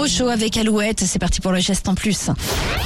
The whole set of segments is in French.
au chaud avec Alouette. C'est parti pour le geste en plus.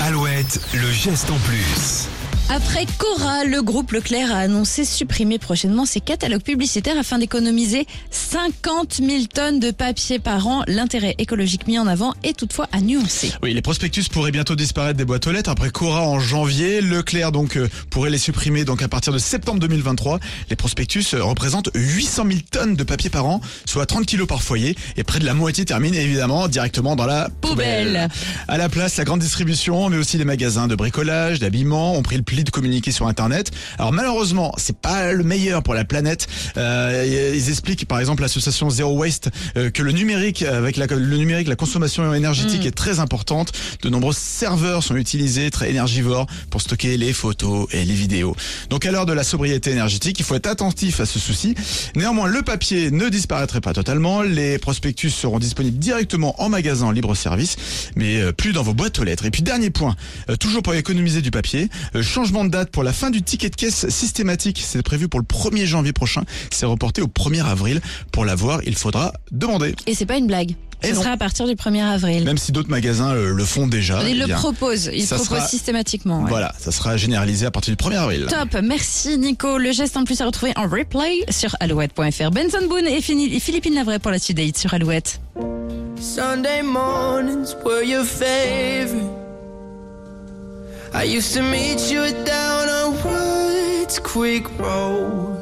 Alouette, le geste en plus. Après Cora, le groupe Leclerc a annoncé supprimer prochainement ses catalogues publicitaires afin d'économiser 50 000 tonnes de papier par an. L'intérêt écologique mis en avant est toutefois à nuancer. Oui, les prospectus pourraient bientôt disparaître des boîtes aux lettres après Cora en janvier. Leclerc donc euh, pourrait les supprimer donc à partir de septembre 2023. Les prospectus euh, représentent 800 000 tonnes de papier par an, soit 30 kilos par foyer, et près de la moitié termine évidemment directement dans la poubelle. Poubelle. À la place, la grande distribution, mais aussi les magasins de bricolage, d'habillement ont pris le pli de communiquer sur Internet. Alors malheureusement, c'est pas le meilleur pour la planète. Euh, ils expliquent par exemple l'association Zero Waste euh, que le numérique, avec la, le numérique, la consommation énergétique Mm. est très importante. De nombreux serveurs sont utilisés, très énergivores, pour stocker les photos et les vidéos. Donc à l'heure de la sobriété énergétique, il faut être attentif à ce souci. Néanmoins, le papier ne disparaîtrait pas totalement. Les prospectus seront disponibles directement en magasin en libre service, mais euh, plus dans vos boîtes aux lettres. Et puis dernier point, euh, toujours pour économiser du papier, euh, changement de date pour la fin du ticket de caisse systématique. C'est prévu pour le 1er janvier prochain. C'est reporté au 1er avril. Pour l'avoir, il faudra demander. Et c'est pas une blague. Et Ce non. sera à partir du 1er avril. Même si d'autres magasins euh, le font déjà. Ils eh le bien, proposent. Ils proposent sera- systématiquement. ouais. Voilà, ça sera généralisé à partir du 1er avril. Top, merci Nico. Le geste en plus à retrouver en replay sur alouette.fr. Benson Boone et Fini- et Philippine Lavray pour la suite sur Alouette. Sunday mornings were your favorite. I used to meet you down on Woods Quick Road.